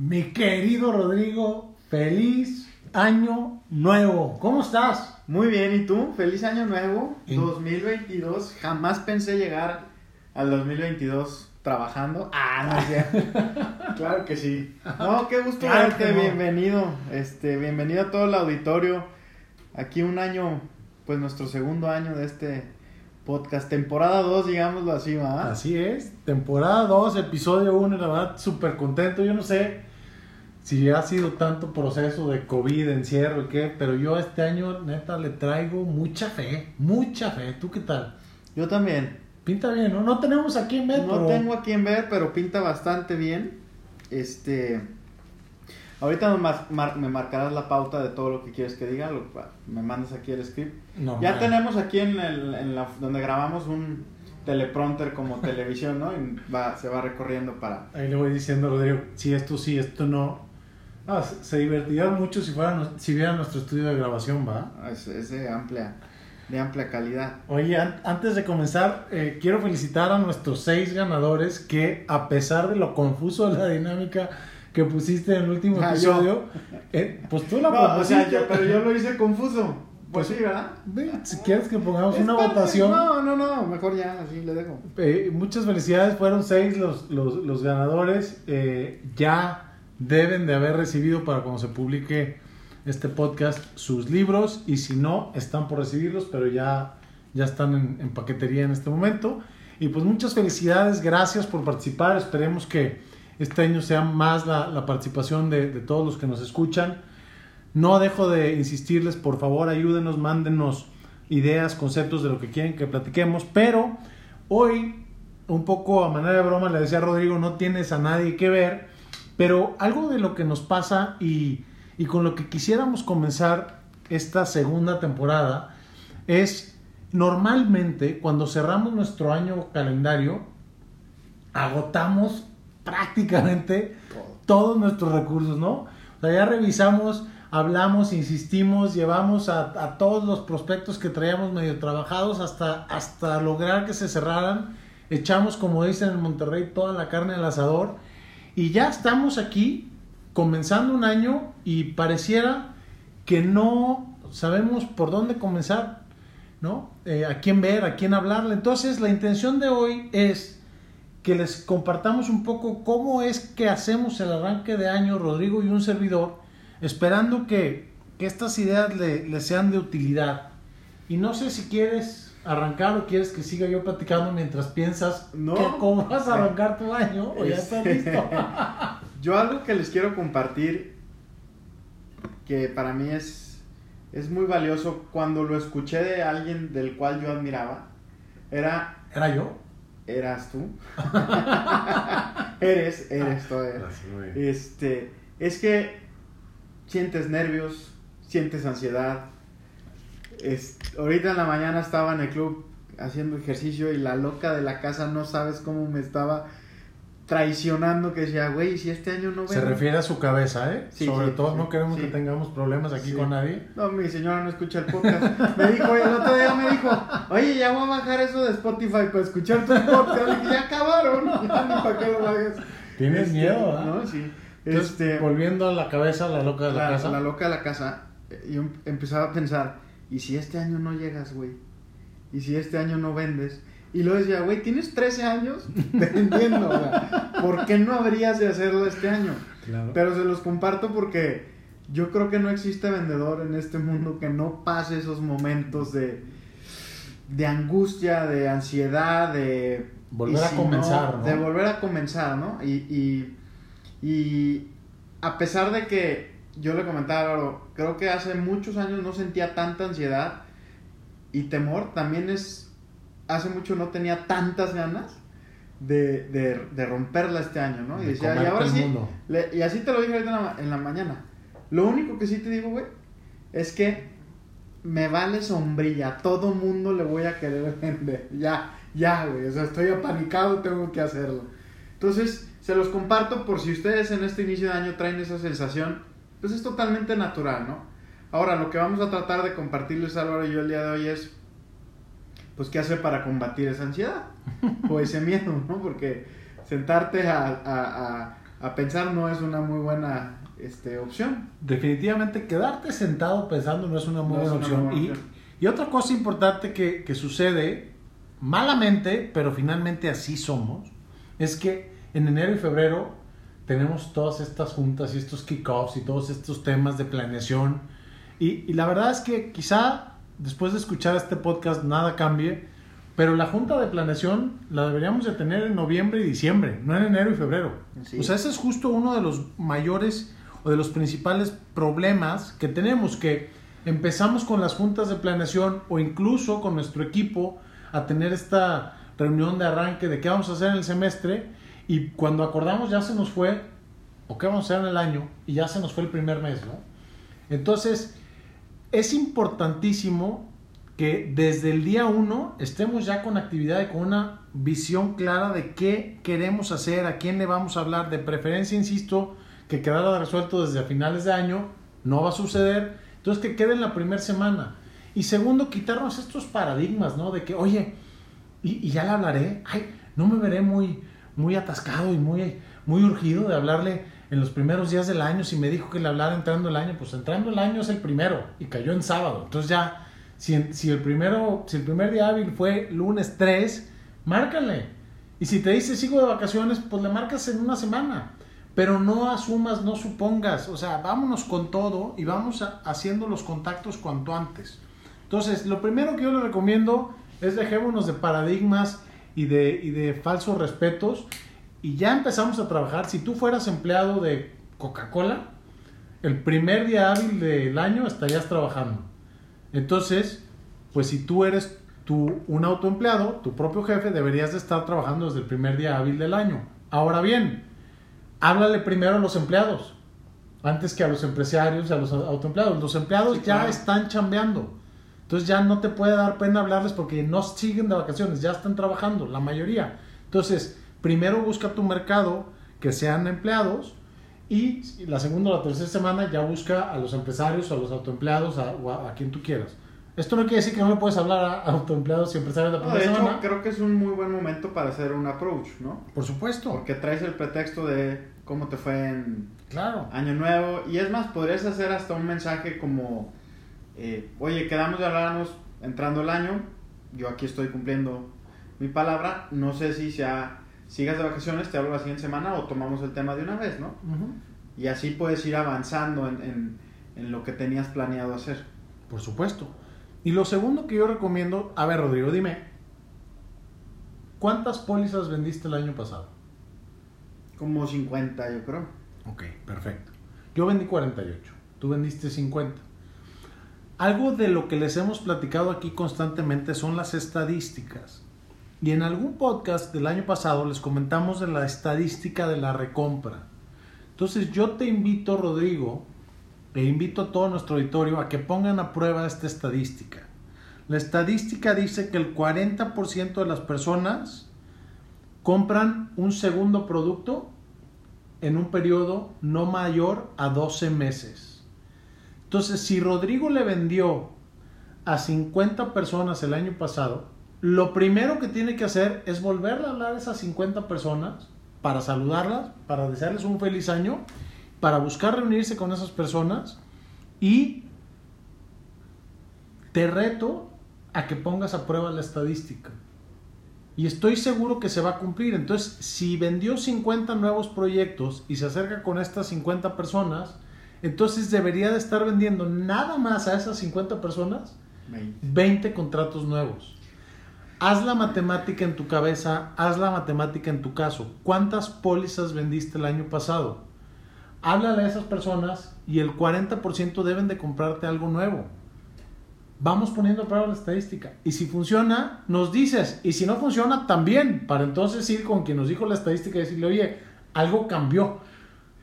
Mi querido Rodrigo, feliz año nuevo. ¿Cómo estás? Muy bien, ¿y tú? Feliz año nuevo, Y- 2022. Jamás pensé llegar al 2022 trabajando. Ah, no cierto. claro que sí. No, qué gusto Claro verte, no. bienvenido. Este, bienvenido a todo el auditorio. Aquí un año, pues nuestro segundo año de este podcast, temporada 2, digámoslo así, ¿va? Así es, temporada 2, episodio 1, la verdad súper contento. Yo no sé si ha sido tanto proceso de COVID, encierro y qué, pero yo este año neta le traigo mucha fe, mucha fe. ¿Tú qué tal? Yo también. Pinta bien, ¿no? No tenemos aquí en ver, No pero- tengo a quien ver, pero pinta bastante bien. Este. Ahorita me, mar- me marcarás la pauta de todo lo que quieres que diga. lo- me mandas aquí el script. No, ya man. tenemos aquí en, el- en la, donde grabamos un teleprompter como televisión, ¿no? Y va, se va recorriendo para. Ahí le voy diciendo a Rodrigo, si esto sí, esto no. Ah, se, divertirían mucho si fueran, si vieran nuestro estudio de grabación, ¿va? Es, es de amplia, de amplia calidad. Oye, an- antes de comenzar, eh, quiero felicitar a nuestros seis ganadores que, a pesar de lo confuso de la dinámica que pusiste en el último Ah, episodio, eh, pues tú la No, o sea, propusiste. yo- pero yo lo hice confuso. Pues sí, ¿verdad? Ve, Si quieres que pongamos Es una parte- votación. No, no, no, mejor ya, así le dejo. Eh, muchas felicidades, fueron seis los, los, los ganadores. Ya deben de haber recibido para cuando se publique este podcast sus libros y si no, están por recibirlos, pero ya, ya están en, en paquetería en este momento. Y pues muchas felicidades, gracias por participar. Esperemos que este año sea más la, la participación de, de todos los que nos escuchan. No dejo de insistirles, por favor, ayúdenos, mándenos ideas, conceptos de lo que quieren que platiquemos, pero hoy, un poco a manera de broma, le decía a Rodrigo, no tienes a nadie que ver, pero algo de lo que nos pasa y, y con lo que quisiéramos comenzar esta segunda temporada es normalmente cuando cerramos nuestro año calendario, agotamos prácticamente todos nuestros recursos, ¿no? O sea, ya revisamos, hablamos, insistimos, llevamos a, a todos los prospectos que traíamos medio trabajados hasta, hasta lograr que se cerraran. Echamos, como dicen en Monterrey, toda la carne al asador. Y ya estamos aquí, comenzando un año, y pareciera que no sabemos por dónde comenzar, ¿no? Eh, a quién ver, a quién hablarle. Entonces, la intención de hoy es que les compartamos un poco cómo es que hacemos el arranque de año, Rodrigo y un servidor, esperando que, estas ideas le sean de utilidad. Y no sé si quieres arrancar o quieres que siga yo platicando mientras piensas No. que cómo vas a arrancar tu año o ya estás Este- listo. Yo algo que les quiero compartir, que para mí es, es muy valioso, cuando lo escuché de alguien del cual yo admiraba, era, ¿Era yo? eras tú. eres, eres todavía. Este, es que sientes nervios, sientes ansiedad. Es, ahorita en la mañana estaba en el club haciendo ejercicio y la loca de la casa no sabes cómo me estaba traicionando que decía, güey, si este año no Se vengo". refiere a su cabeza, ¿eh? Sí, Sobre sí, todo sí, no queremos que tengamos problemas aquí con nadie. No, mi señora no escucha el podcast. Me dijo, el otro día me dijo, oye, ya voy a bajar eso de Spotify para escuchar tus podcasts. Dije, ya acabaron, ya ni para qué lo bajes. Tienes Este, miedo, ¿ah? No, sí. Entonces, Este, volviendo a la cabeza, la loca de la, la, casa. la loca de la casa, eh, yo em- empezaba a pensar, ¿y si este año no llegas, güey? ¿Y si este año no vendes? Y luego decía, güey, tienes 13 años vendiendo, sea, ¿por qué no habrías de hacerlo este año? Claro. Pero se los comparto porque yo creo que no existe vendedor en este mundo que no pase esos momentos de, de angustia, de ansiedad, de... Volver a comenzar, ¿no? De volver a comenzar, ¿no? Y, y, y a pesar de que yo le comentaba a Álvaro, creo que hace muchos años no sentía tanta ansiedad y temor, también es... Hace mucho no tenía tantas ganas de, de, de romperla este año, ¿no? Y De decía, y ahora sí, le- y así te lo dije ahorita en la, ma- en la mañana. Lo único que sí te digo, güey, es que me vale sombrilla. A todo mundo le voy a querer vender. Ya, ya, güey. O sea, estoy apanicado, tengo que hacerlo. Entonces, se los comparto por si ustedes en este inicio de año traen esa sensación. Pues es totalmente natural, ¿no? Ahora, lo que vamos a tratar de compartirles Álvaro y yo el día de hoy es, pues, qué hacer para combatir esa ansiedad o ese miedo, ¿no? Porque sentarte a, a- a- a pensar no es una muy buena este, opción. Definitivamente quedarte sentado pensando no es una muy No buena una opción. buena Y, opción. y otra cosa importante que, que sucede, malamente, pero finalmente así somos, es que en enero y febrero tenemos todas estas juntas y estos kickoffs y todos estos temas de planeación. Y, y la verdad es que quizá después de escuchar este podcast nada cambie, pero la junta de planeación la deberíamos de tener en noviembre y diciembre, no en enero y febrero. Sí. O sea, ese es justo uno de los mayores o de los principales problemas que tenemos, que empezamos con las juntas de planeación o incluso con nuestro equipo a tener esta reunión de arranque de qué vamos a hacer en el semestre y cuando acordamos ya se nos fue o qué vamos a hacer en el año y ya se nos fue el primer mes, ¿no? Entonces, es importantísimo que desde el día uno estemos ya con actividad y con una visión clara de qué queremos hacer, a quién le vamos a hablar. De preferencia, insisto, que quedara resuelto desde finales de año, no va a suceder. Entonces, que quede en la primera semana. Y segundo, quitarnos estos paradigmas, ¿no? De que, oye, y, y ya le hablaré, ay, no me veré muy, muy atascado y muy, muy urgido de hablarle en los primeros días del año. Si me dijo que le hablara entrando el año, pues entrando el año es el primero y cayó en sábado. Entonces ya, si, si el, primero, si el primer día hábil fue lunes 3, márcale. Y si te dice sigo de vacaciones, pues le marcas en una semana. Pero no asumas, no supongas. O sea, vámonos con todo y vamos haciendo los contactos cuanto antes. Entonces, lo primero que yo le recomiendo es dejémonos de paradigmas y de, y de falsos respetos y ya empezamos a trabajar. Si tú fueras empleado de Coca-Cola, el primer día hábil del año estarías trabajando. Entonces, pues si tú eres tú un autoempleado, tu propio jefe, deberías de estar trabajando desde el primer día hábil del año. Ahora bien, háblale primero a los empleados, antes que a los empresarios y a los autoempleados. Los empleados Sí, ya claro. están chambeando. Entonces ya no te puede dar pena hablarles porque no siguen de vacaciones, ya están trabajando, la mayoría. Entonces, primero busca tu mercado que sean empleados y la segunda o la tercera semana ya busca a los empresarios, a los autoempleados a- o a, a quien tú quieras. Esto no quiere decir que no le puedes hablar a autoempleados y empresarios la No, primera de hecho, semana. creo que es un muy buen momento para hacer un approach, ¿no? Por supuesto, Porque traes el pretexto de cómo te fue en claro. Año Nuevo. Y es más, podrías hacer hasta un mensaje como, eh, oye, quedamos de hablarnos entrando el año. Yo aquí estoy cumpliendo mi palabra. No sé si sea, sigas de vacaciones, te hablo la siguiente semana o tomamos el tema de una vez, ¿no? Y así puedes ir avanzando en, en- en lo que tenías planeado hacer. Por supuesto. Y lo segundo que yo recomiendo, a ver Rodrigo, dime, ¿cuántas pólizas vendiste el año pasado? Como 50, yo creo. Ok, perfecto. Yo vendí 48, tú vendiste 50. Algo de lo que les hemos platicado aquí constantemente son las estadísticas. Y en algún podcast del año pasado les comentamos de la estadística de la recompra. Entonces yo te invito, Rodrigo, e invito a todo nuestro auditorio a que pongan a prueba esta estadística. La estadística dice que el 40% de las personas compran un segundo producto en un periodo no mayor a 12 meses. Entonces, si Rodrigo le vendió a 50 personas el año pasado, lo primero que tiene que hacer es volverle a hablar a esas 50 personas para saludarlas, para desearles un feliz año, para buscar reunirse con esas personas y te reto a que pongas a prueba la estadística. Y estoy seguro que se va a cumplir. Entonces, si vendió 50 nuevos proyectos y se acerca con estas 50 personas, entonces debería de estar vendiendo nada más a esas 50 personas 20. 20 contratos nuevos. Haz la matemática en tu cabeza, haz la matemática en tu caso. ¿Cuántas pólizas vendiste el año pasado? Háblale a esas personas y el 40% deben de comprarte algo nuevo. Vamos poniendo a prueba la estadística. Y si funciona, nos dices. Y si no funciona, también. Para entonces ir con quien nos dijo la estadística y decirle, oye, algo cambió.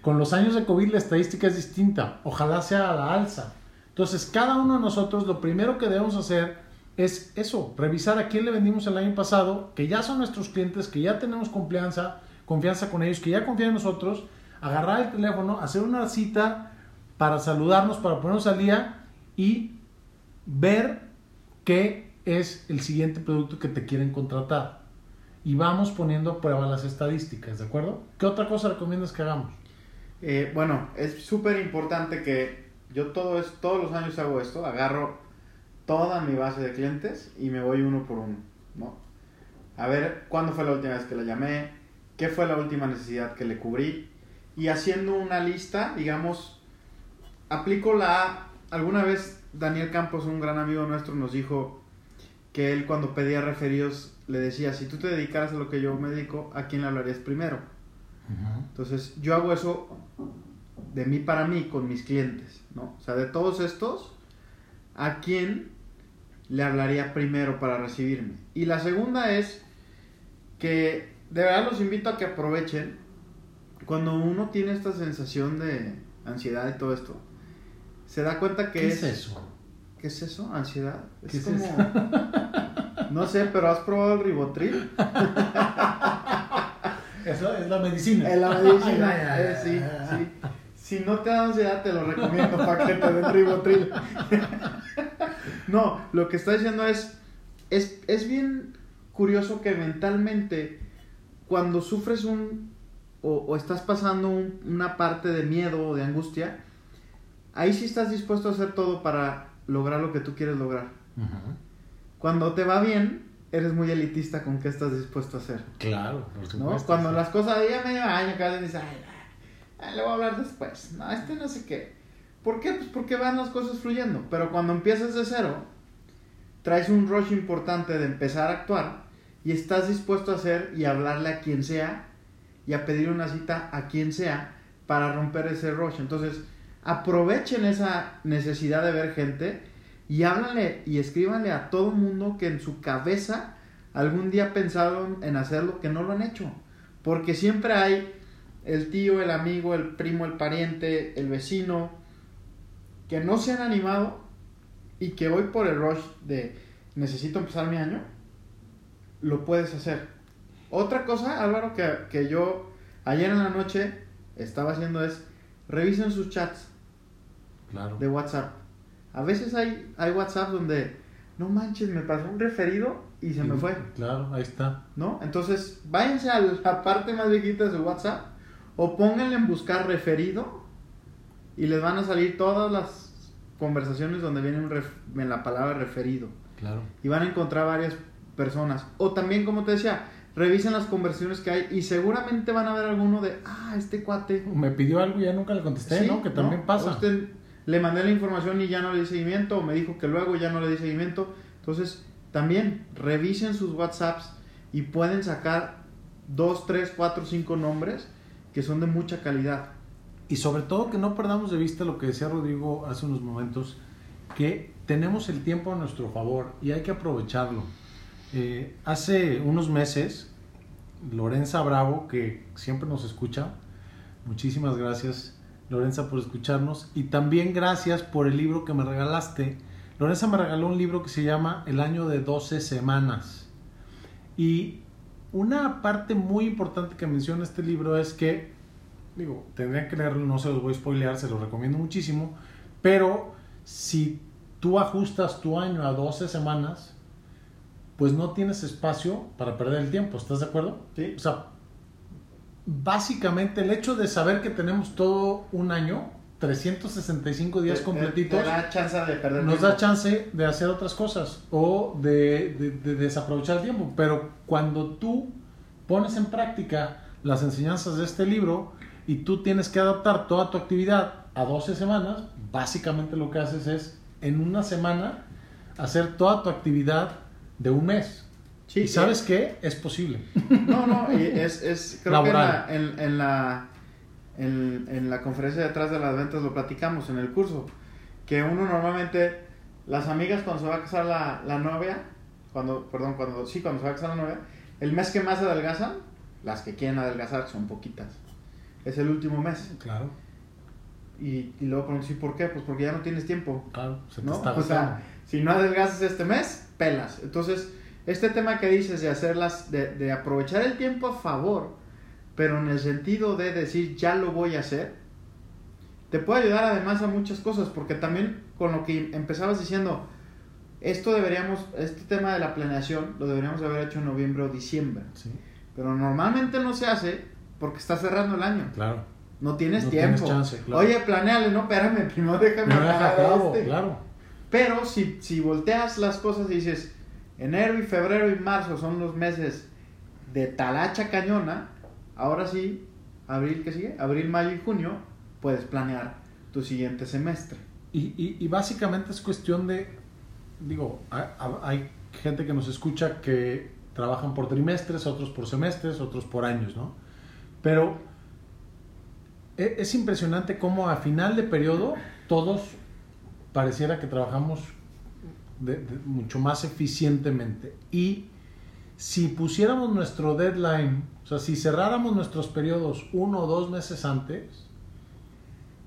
Con los años de COVID la estadística es distinta. Ojalá sea a la alza. Entonces, cada uno de nosotros lo primero que debemos hacer es eso, revisar a quién le vendimos el año pasado, que ya son nuestros clientes, que ya tenemos confianza, confianza con ellos, que ya confían en nosotros, agarrar el teléfono, hacer una cita para saludarnos, para ponernos al día y ver qué es el siguiente producto que te quieren contratar. y vamos poniendo a prueba las estadísticas, ¿de acuerdo? ¿Qué otra cosa recomiendas que hagamos? Eh, bueno, es súper importante que yo todo es, todos los años hago esto, agarro toda mi base de clientes y me voy uno por uno, ¿no? A ver cuándo fue la última vez que le llamé, qué fue la última necesidad que le cubrí y haciendo una lista, digamos, aplico la... Alguna vez Daniel Campos, un gran amigo nuestro, nos dijo que él cuando pedía referidos le decía, si tú te dedicaras a lo que yo me dedico, ¿a quién le hablarías primero? Entonces yo hago eso de mí para mí con mis clientes, ¿no? O sea, de todos estos, ¿a quién le hablaría primero para recibirme? Y la segunda es que de verdad los invito a que aprovechen cuando uno tiene esta sensación de ansiedad y todo esto, se da cuenta que ¿Qué es... es eso? ¿Qué es eso? ¿Ansiedad? ¿Qué Es es como... No sé, pero ¿has probado el ribotril? Eso es la medicina. En la medicina, Ay, ay, eh, sí, ay. sí. Si no te da ansiedad, te lo recomiendo para que te den ribotril. no, lo que está diciendo es, es, es bien curioso que mentalmente, cuando sufres un, o, o estás pasando un- una parte de miedo o de angustia, ahí sí estás dispuesto a hacer todo para lograr lo que tú quieres lograr. Cuando te va bien, eres muy elitista con qué estás dispuesto a hacer. Claro, por ¿no? supuesto. Cuando sí. las cosas ya medio año cada dices, ay, ay, le voy a hablar después. No, este no sé qué. ¿Por qué? Pues porque van las cosas fluyendo. Pero cuando empiezas de cero, traes un rush importante de empezar a actuar y estás dispuesto a hacer y hablarle a quien sea y a pedir una cita a quien sea para romper ese rush. Entonces, aprovechen esa necesidad de ver gente y háblanle y escríbanle a todo mundo que en su cabeza algún día pensaron en hacerlo que no lo han hecho. Porque siempre hay el tío, el amigo, el primo, el pariente, el vecino que no se han animado y que hoy por el rush de necesito empezar mi año, lo puedes hacer. Otra cosa, Álvaro, que, que yo ayer en la noche estaba haciendo es revisen sus chats Claro. de WhatsApp. A veces hay, hay WhatsApp donde, no manches, me pasó un referido y se me fue, Claro, ahí está. ¿no? Entonces, váyanse a la parte más viejita de su WhatsApp o pónganle en buscar referido y les van a salir todas las conversaciones donde viene un ref- en la palabra referido Claro. y van a encontrar varias personas. O también, como te decía, revisen las conversaciones que hay y seguramente van a ver alguno de, ah, este cuate Me pidió algo y ya nunca le contesté, Sí, ¿no? Que también pasa. Usted le mandé la información y ya no le di seguimiento, o me dijo que luego ya no le di seguimiento. Entonces, también revisen sus WhatsApps y pueden sacar dos, tres, cuatro, cinco nombres que son de mucha calidad. Y sobre todo que no perdamos de vista lo que decía Rodrigo hace unos momentos, que tenemos el tiempo a nuestro favor y hay que aprovecharlo. Eh, hace unos meses, Lorenza Bravo, que siempre nos escucha, muchísimas gracias Lorenza por escucharnos y también gracias por el libro que me regalaste. Lorenza me regaló un libro que se llama El año de 12 semanas. Y una parte muy importante que menciona este libro es que digo, tendrían que leerlo, no se los voy a spoilear, se los recomiendo muchísimo, pero si tú ajustas tu año a 12 semanas, pues no tienes espacio para perder el tiempo, ¿estás de acuerdo? Sí. O sea, básicamente el hecho de saber que tenemos todo un año, 365 días Te- completitos, Te da chance de perder nos tiempo. da chance de hacer otras cosas o de, de- de desaprovechar el tiempo. Pero cuando tú pones en práctica las enseñanzas de este libro y tú tienes que adaptar toda tu actividad a 12 semanas, básicamente lo que haces es en una semana hacer toda tu actividad de un mes. Sí, y sabes qué? Es posible. No, no, y es, es creo Laboral. que en la, en, en la en, en la conferencia detrás de las ventas lo platicamos en el curso, que uno normalmente, las amigas cuando se va a casar la, la novia, cuando, perdón, cuando, sí, cuando se va a casar la novia, el mes que más adelgazan, las que quieren adelgazar son poquitas, es el último mes. Claro, Y, y luego pregunto, ¿sí por qué? Pues porque ya no tienes tiempo. claro, se te ¿no? está O sea, si no adelgazas este mes, pelas. Entonces, este tema que dices de hacerlas, de, de aprovechar el tiempo a favor, pero en el sentido de decir ya lo voy a hacer, te puede ayudar además a muchas cosas, porque también con lo que empezabas diciendo, esto deberíamos, este tema de la planeación lo deberíamos haber hecho en noviembre o diciembre. Sí, Pero normalmente no se hace porque está cerrando el año. claro. No tienes No tiempo. tienes chance, claro. Oye, planeale, no, espérame, primero déjame Me deja cabo, este. claro. Pero si, si volteas las cosas y dices, enero y febrero y marzo son los meses de talacha cañona, ahora sí, abril, ¿qué sigue? Abril, mayo y junio, puedes planear tu siguiente semestre. Y, y, y básicamente es cuestión de, digo, hay, hay gente que nos escucha que trabajan por trimestres, otros por semestres, otros por años, ¿no? Pero e- es impresionante cómo a final de periodo todos pareciera que trabajamos mucho más eficientemente. Y si pusiéramos nuestro deadline, o sea, si cerráramos nuestros periodos uno o dos meses antes,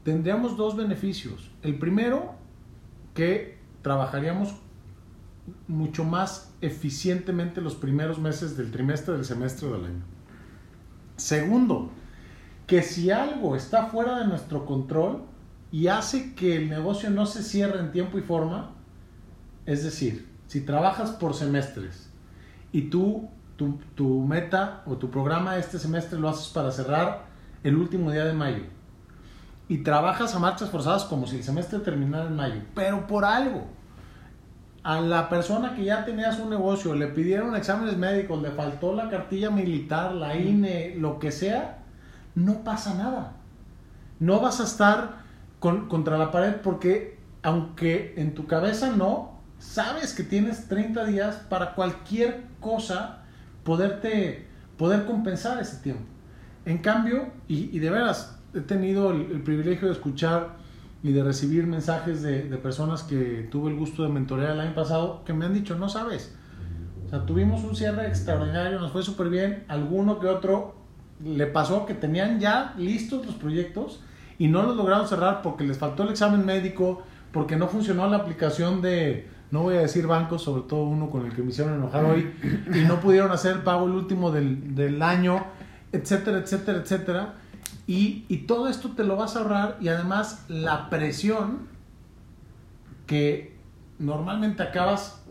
tendríamos dos beneficios. El primero, que trabajaríamos mucho más eficientemente los primeros meses del trimestre del semestre del año. Segundo, que si algo está fuera de nuestro control y hace que el negocio no se cierre en tiempo y forma, es decir, si trabajas por semestres y tú, tu, tu meta o tu programa este semestre lo haces para cerrar el último día de mayo y trabajas a marchas forzadas como si el semestre terminara en mayo, pero por algo, a la persona que ya tenía su negocio le pidieron exámenes médicos, le faltó la cartilla militar, la INE, lo que sea, no pasa nada. No vas a estar con- contra la pared porque aunque en tu cabeza no, sabes que tienes 30 días para cualquier cosa poder compensar ese tiempo. En cambio, y, de veras, he tenido el, el privilegio de escuchar y de recibir mensajes de, de personas que tuve el gusto de mentorear el año pasado que me han dicho, no sabes, o sea, tuvimos un cierre extraordinario, nos fue súper bien, alguno que otro le pasó que tenían ya listos los proyectos y no los lograron cerrar porque les faltó el examen médico, porque no funcionó la aplicación de, no voy a decir bancos, sobre todo uno con el que me hicieron enojar hoy, y no pudieron hacer el pago el último del, del año, etcétera, etcétera, etcétera. Y, y todo esto te lo vas a ahorrar y además la presión que normalmente acabas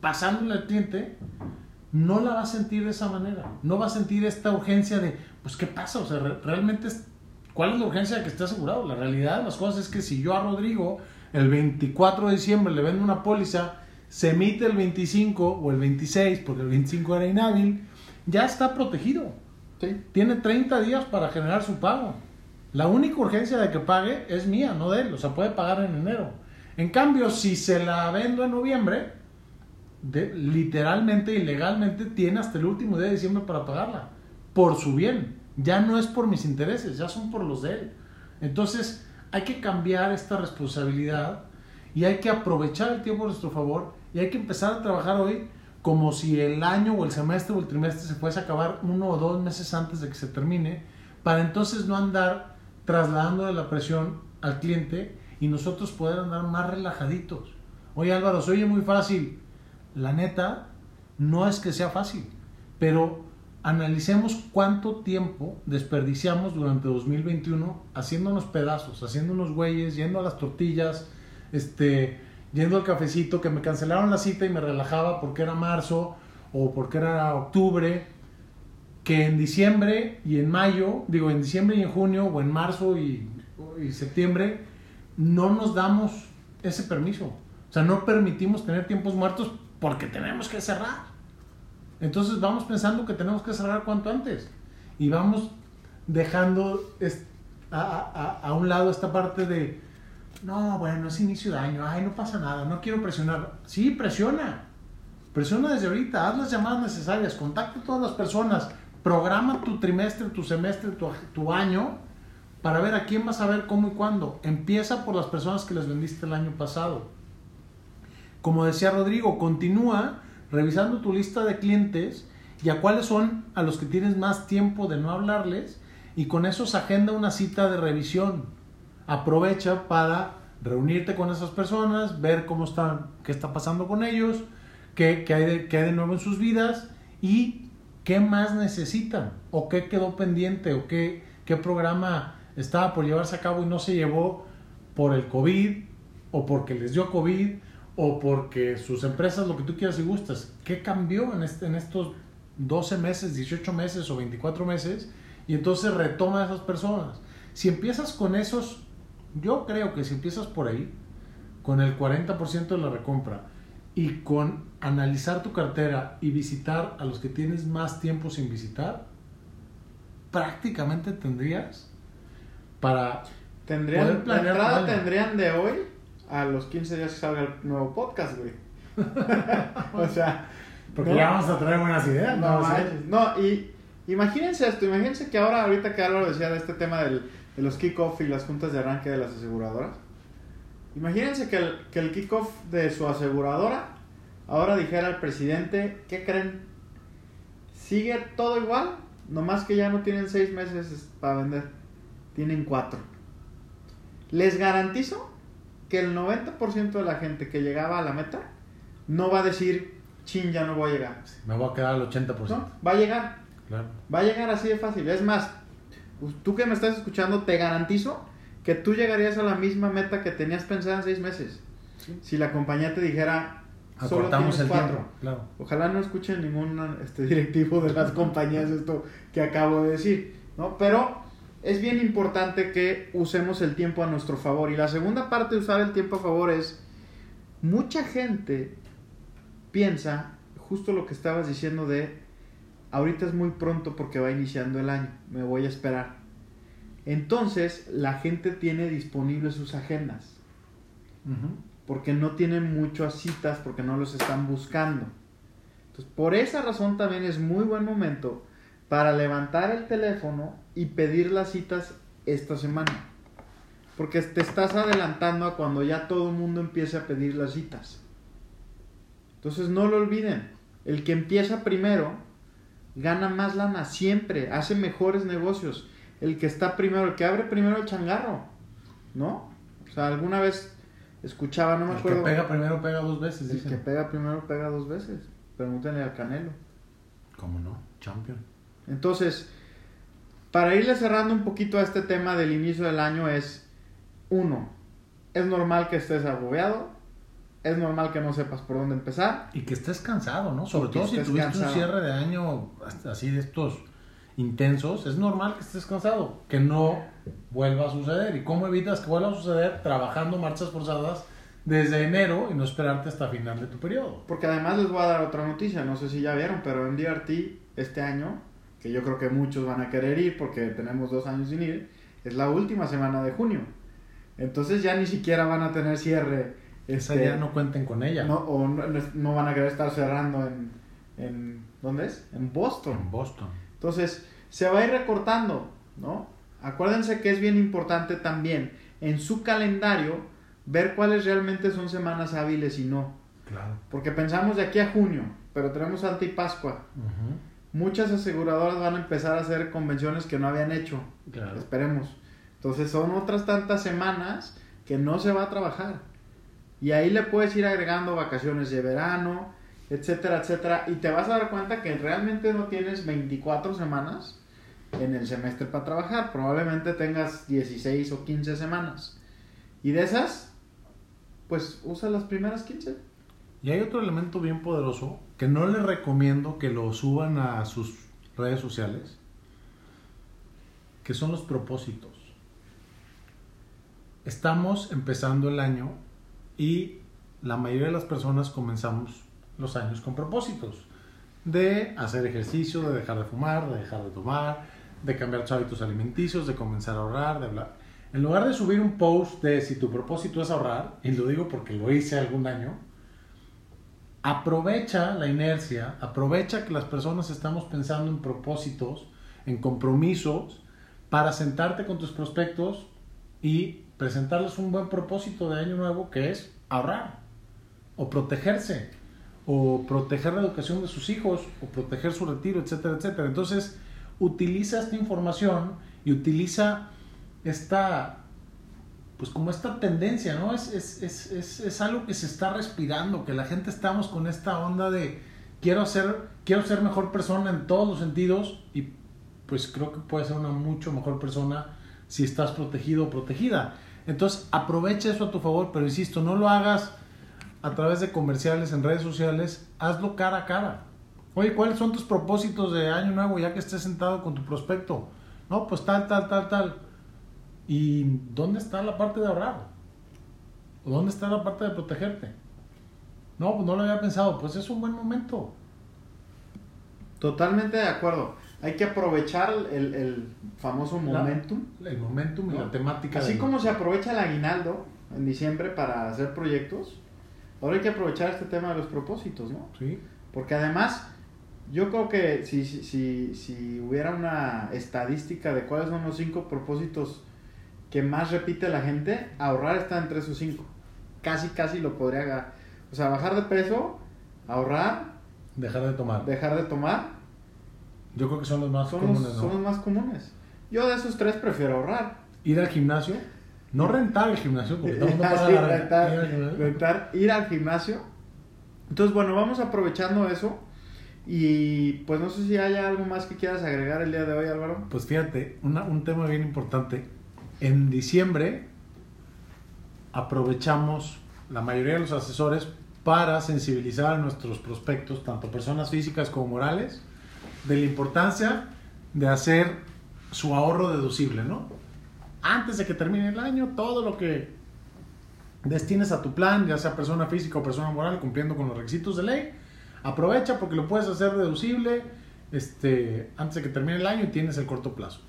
pasándole al cliente, no la va a sentir de esa manera. No va a sentir esta urgencia de, pues, ¿qué pasa? O sea, re- realmente, ¿cuál es la urgencia de que esté asegurado? La realidad de las cosas es que si yo a Rodrigo el 24 de diciembre le vendo una póliza, se emite el 25 o el 26, porque el 25 era inhábil, ya está protegido. ¿Sí? Tiene 30 días para generar su pago. La única urgencia de que pague es mía, no de él. O sea, puede pagar en enero. En cambio, si se la vendo en noviembre, de- literalmente y legalmente tiene hasta el último día de diciembre para pagarla. Por su bien. Ya no es por mis intereses, ya son por los de él. Entonces, hay que cambiar esta responsabilidad y hay que aprovechar el tiempo a nuestro favor y hay que empezar a trabajar hoy como si el año o el semestre o el trimestre se fuese a acabar uno o dos meses antes de que se termine, para entonces no andar trasladando la presión al cliente y nosotros poder andar más relajaditos. Oye Álvaro, se oye muy fácil. La neta, no es que sea fácil, pero analicemos cuánto tiempo desperdiciamos durante 2021 haciéndonos pedazos, haciéndonos güeyes, yendo a las tortillas, este, yendo al cafecito, que me cancelaron la cita y me relajaba porque era marzo o porque era octubre, que en diciembre y en mayo, digo en diciembre y en junio o en marzo y, y septiembre, no nos damos ese permiso. O sea, no permitimos tener tiempos muertos porque tenemos que cerrar. Entonces vamos pensando que tenemos que cerrar cuanto antes y vamos dejando a un lado esta parte de, no, bueno, es inicio de año, ay, no pasa nada, no quiero presionar. Sí, presiona. Presiona desde ahorita, haz las llamadas necesarias, contacta a todas las personas, programa tu trimestre, tu semestre, tu, tu año para ver a quién vas a ver cómo y cuándo. Empieza por las personas que les vendiste el año pasado. Como decía Rodrigo, continúa revisando tu lista de clientes y a cuáles son a los que tienes más tiempo de no hablarles y con eso se agenda una cita de revisión. Aprovecha para reunirte con esas personas, ver cómo están, qué está pasando con ellos, qué, qué hay, de, qué hay de nuevo en sus vidas y qué más necesitan o qué quedó pendiente o qué, qué programa estaba por llevarse a cabo y no se llevó por el COVID o porque les dio COVID o porque sus empresas, lo que tú quieras y gustas. ¿Qué cambió en, este, en estos 12 meses, 18 meses o 24 meses? Y entonces retoma a esas personas. Si empiezas con esos, yo creo que si empiezas por ahí, con el 40% de la recompra y con analizar tu cartera y visitar a los que tienes más tiempo sin visitar, prácticamente tendrías para Tendrían, poder de planear año. tendrían de hoy a los 15 días que salga el nuevo podcast, güey. o sea, Porque ¿no? ya vamos a traer buenas ideas. No, ¿no? no, y imagínense esto, imagínense que ahora, ahorita que Álvaro decía de este tema del- de los kickoff y las juntas de arranque de las aseguradoras, imagínense que el, que el kickoff de su aseguradora ahora dijera al presidente, ¿qué creen? Sigue todo igual, nomás que ya no tienen seis meses para vender, tienen cuatro. Les garantizo que el 90% de la gente que llegaba a la meta no va a decir, chin, ya no voy a llegar. Me voy a quedar al 80%. No, va a llegar. Claro. Va a llegar así de fácil. Es más, tú que me estás escuchando, te garantizo que tú llegarías a la misma meta que tenías pensada en seis meses. Si la compañía te dijera, solo tienes el cuatro. tiempo. Claro. Ojalá no escuchen ningún este, directivo de las compañías esto que acabo de decir, ¿no? Pero es bien importante que usemos el tiempo a nuestro favor. Y la segunda parte de usar el tiempo a favor es, mucha gente piensa justo lo que estabas diciendo de, ahorita es muy pronto porque va iniciando el año, me voy a esperar. Entonces, la gente tiene disponibles sus agendas porque no tienen muchas citas, porque no los están buscando. Entonces, por esa razón también es muy buen momento para levantar el teléfono y pedir las citas esta semana. Porque te estás adelantando a cuando ya todo el mundo empiece a pedir las citas. Entonces no lo olviden. El que empieza primero gana más lana siempre, hace mejores negocios. El que está primero, el que abre primero el changarro, ¿no? O sea, alguna vez escuchaba, no me El acuerdo. que pega primero pega dos veces, El dicen. que pega primero pega dos veces. Pregúntenle al Canelo. ¿Cómo no? Champion. Entonces, para irle cerrando un poquito a este tema del inicio del año es, uno, es normal que estés agobiado, es normal que no sepas por dónde empezar. Y que estés cansado, ¿no? Sobre todo si tuviste cansado. un cierre de año así de estos intensos, es normal que estés cansado, que no vuelva a suceder. ¿Y cómo evitas que vuelva a suceder? Trabajando marchas forzadas desde enero y no esperarte hasta final de tu periodo. Porque además les voy a dar otra noticia, no sé si ya vieron, pero en DRT este año, que yo creo que muchos van a querer ir porque tenemos dos años sin ir, es la última semana de junio. Entonces ya ni siquiera van a tener cierre. Esa este, ya no cuenten con ella. no, o no, no- van a querer estar cerrando en, en ¿dónde es? En Boston. En Boston. Entonces, se va a ir recortando, ¿no? Acuérdense que es bien importante también en su calendario ver cuáles realmente son semanas hábiles y no. Claro. Porque pensamos de aquí a junio, pero tenemos Santa y Pascua. Ujú. Muchas aseguradoras van a empezar a hacer convenciones que no habían hecho. Claro. Esperemos. Entonces son otras tantas semanas que no se va a trabajar. Y ahí le puedes ir agregando vacaciones de verano, etcétera, etcétera. Y te vas a dar cuenta que realmente no tienes 24 semanas en el semestre para trabajar. Probablemente tengas 16 o 15 semanas. Y de esas, pues usa las primeras 15. Y hay otro elemento bien poderoso que no les recomiendo que lo suban a sus redes sociales, que son los propósitos. Estamos empezando el año y la mayoría de las personas comenzamos los años con propósitos de hacer ejercicio, de dejar de fumar, de dejar de tomar, de cambiar tus hábitos alimenticios, de comenzar a ahorrar, de hablar. En lugar de subir un post de si tu propósito es ahorrar, y lo digo porque lo hice algún año, aprovecha la inercia, aprovecha que las personas estamos pensando en propósitos, en compromisos, para sentarte con tus prospectos y presentarles un buen propósito de año nuevo que es ahorrar o protegerse o proteger la educación de sus hijos o proteger su retiro, etcétera, etcétera. Entonces, utiliza esta información y utiliza esta pues como esta tendencia, ¿no? Es, es, es, es, algo que se está respirando, que la gente estamos con esta onda de quiero ser, quiero ser mejor persona en todos los sentidos y pues creo que puedes ser una mucho mejor persona si estás protegido o protegida. Entonces aprovecha eso a tu favor, pero insisto, no lo hagas a través de comerciales en redes sociales, hazlo cara a cara. Oye, ¿cuáles son tus propósitos de año nuevo ya que estés sentado con tu prospecto? No, pues tal, tal, tal, tal. ¿Y dónde está la parte de ahorrar? ¿O dónde está la parte de protegerte? No, pues no lo había pensado. Pues es un buen momento. Totalmente de acuerdo. Hay que aprovechar el, el famoso La- momentum. El momentum y ¿no? la temática. Así como se aprovecha el aguinaldo en diciembre para hacer proyectos, ahora hay que aprovechar este tema de los propósitos, ¿no? Sí. Porque además, yo creo que si, si, si, si hubiera una estadística de cuáles son los cinco propósitos que más repite la gente, ahorrar está entre esos cinco. Casi, casi lo podría haga- O sea, bajar de peso, ahorrar, Dejar de tomar. dejar de tomar, Yo creo que son los más son, comunes, los, ¿no? son los más comunes. Yo de esos tres prefiero ahorrar. Ir al gimnasio. No rentar el gimnasio, porque todo el mundo Sí, renta. rentar, Ir al gimnasio. rentar, ir al gimnasio. Entonces, bueno, vamos aprovechando eso. Y pues no sé si hay algo más que quieras agregar el día de hoy, Álvaro. Pues fíjate, una- un tema bien importante. En diciembre aprovechamos la mayoría de los asesores para sensibilizar a nuestros prospectos, tanto personas físicas como morales, de la importancia de hacer su ahorro deducible, ¿no? Antes de que termine el año, todo lo que destines a tu plan, ya sea persona física o persona moral, cumpliendo con los requisitos de ley, aprovecha porque lo puedes hacer deducible este, antes de que termine el año y tienes el corto plazo.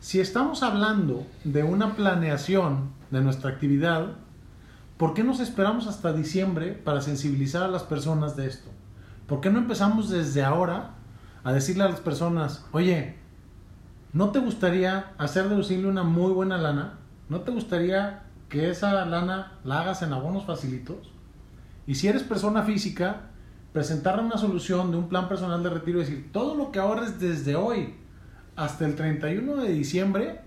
Si estamos hablando de una planeación de nuestra actividad, ¿por qué nos esperamos hasta diciembre para sensibilizar a las personas de esto? ¿Por qué no empezamos desde ahora a decirle a las personas, oye, ¿no te gustaría hacer deducible una muy buena lana? ¿No te gustaría que esa lana la hagas en abonos facilitos? Y si eres persona física, presentarle una solución de un plan personal de retiro y decir, todo lo que ahorres desde hoy hasta el 31 de diciembre,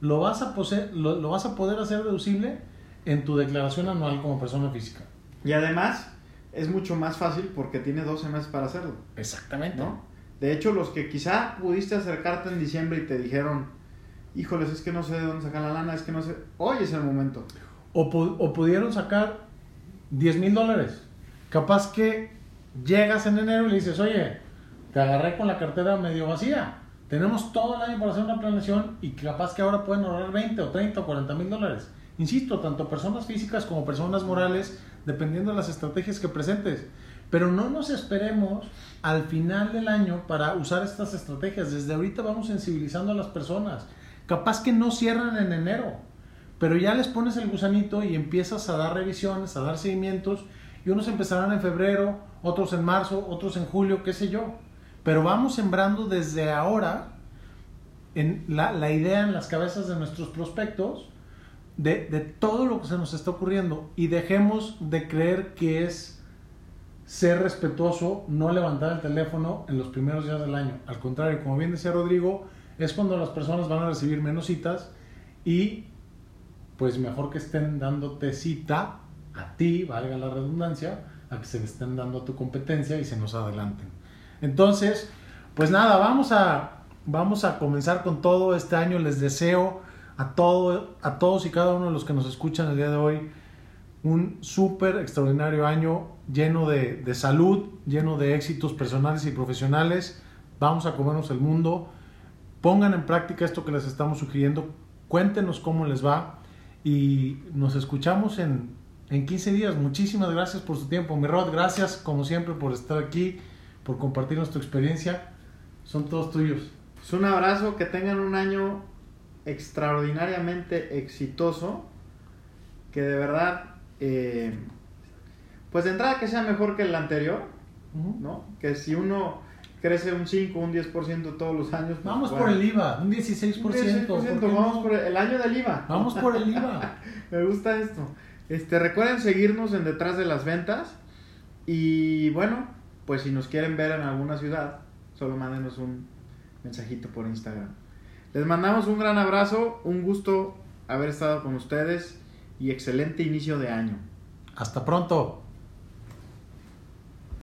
lo vas a, pose- lo, lo vas a poder hacer deducible en tu declaración anual como persona física. Y además, es mucho más fácil porque tiene 12 meses para hacerlo, Exactamente. ¿no? De hecho, los que quizá pudiste acercarte en diciembre y te dijeron, híjoles, es que no sé de dónde sacar la lana, es que no sé, hoy es el momento. O, pu- o pudieron sacar 10 mil dólares. Capaz que llegas en enero y le dices, oye, te agarré con la cartera medio vacía. Tenemos todo el año para hacer una planeación y capaz que ahora pueden ahorrar 20 o 30 o 40 mil dólares. Insisto, tanto personas físicas como personas morales, dependiendo de las estrategias que presentes. Pero no nos esperemos al final del año para usar estas estrategias. Desde ahorita vamos sensibilizando a las personas. Capaz que no cierran en enero, pero ya les pones el gusanito y empiezas a dar revisiones, a dar seguimientos, y unos empezarán en febrero, otros en marzo, otros en julio, qué sé yo. Pero vamos sembrando desde ahora la idea en las cabezas de nuestros prospectos de, de todo lo que se nos está ocurriendo y dejemos de creer que es ser respetuoso, no levantar el teléfono en los primeros días del año. Al contrario, como bien decía Rodrigo, es cuando las personas van a recibir menos citas y pues mejor que estén dándote cita a ti, valga la redundancia, a que se le estén dando a tu competencia y se nos adelanten. Entonces, pues nada, vamos a, vamos a comenzar con todo este año. Les deseo a, todo, a todos y cada uno de los que nos escuchan el día de hoy un súper extraordinario año lleno de, de salud, lleno de éxitos personales y profesionales. Vamos a comernos el mundo. Pongan en práctica esto que les estamos sugiriendo. Cuéntenos cómo les va. Y nos escuchamos en, en 15 días. Muchísimas gracias por su tiempo. Mi Rod, gracias como siempre por estar aquí, por compartir nuestra experiencia. Son todos tuyos. Pues un abrazo, que tengan un año extraordinariamente exitoso, que de verdad, eh, pues de entrada que sea mejor que el anterior, ¿no? Que si uno crece un 5, un 10% todos los años. pues, Vamos bueno, por el IVA, un 16%. un 16%, ¿por vamos no? por el, el año del IVA. Vamos por el IVA. Me gusta esto. Este, recuerden seguirnos en Detrás de las Ventas. Y bueno, pues si nos quieren ver en alguna ciudad, solo mándenos un mensajito por Instagram. Les mandamos un gran abrazo, un gusto haber estado con ustedes y excelente inicio de año. Hasta pronto.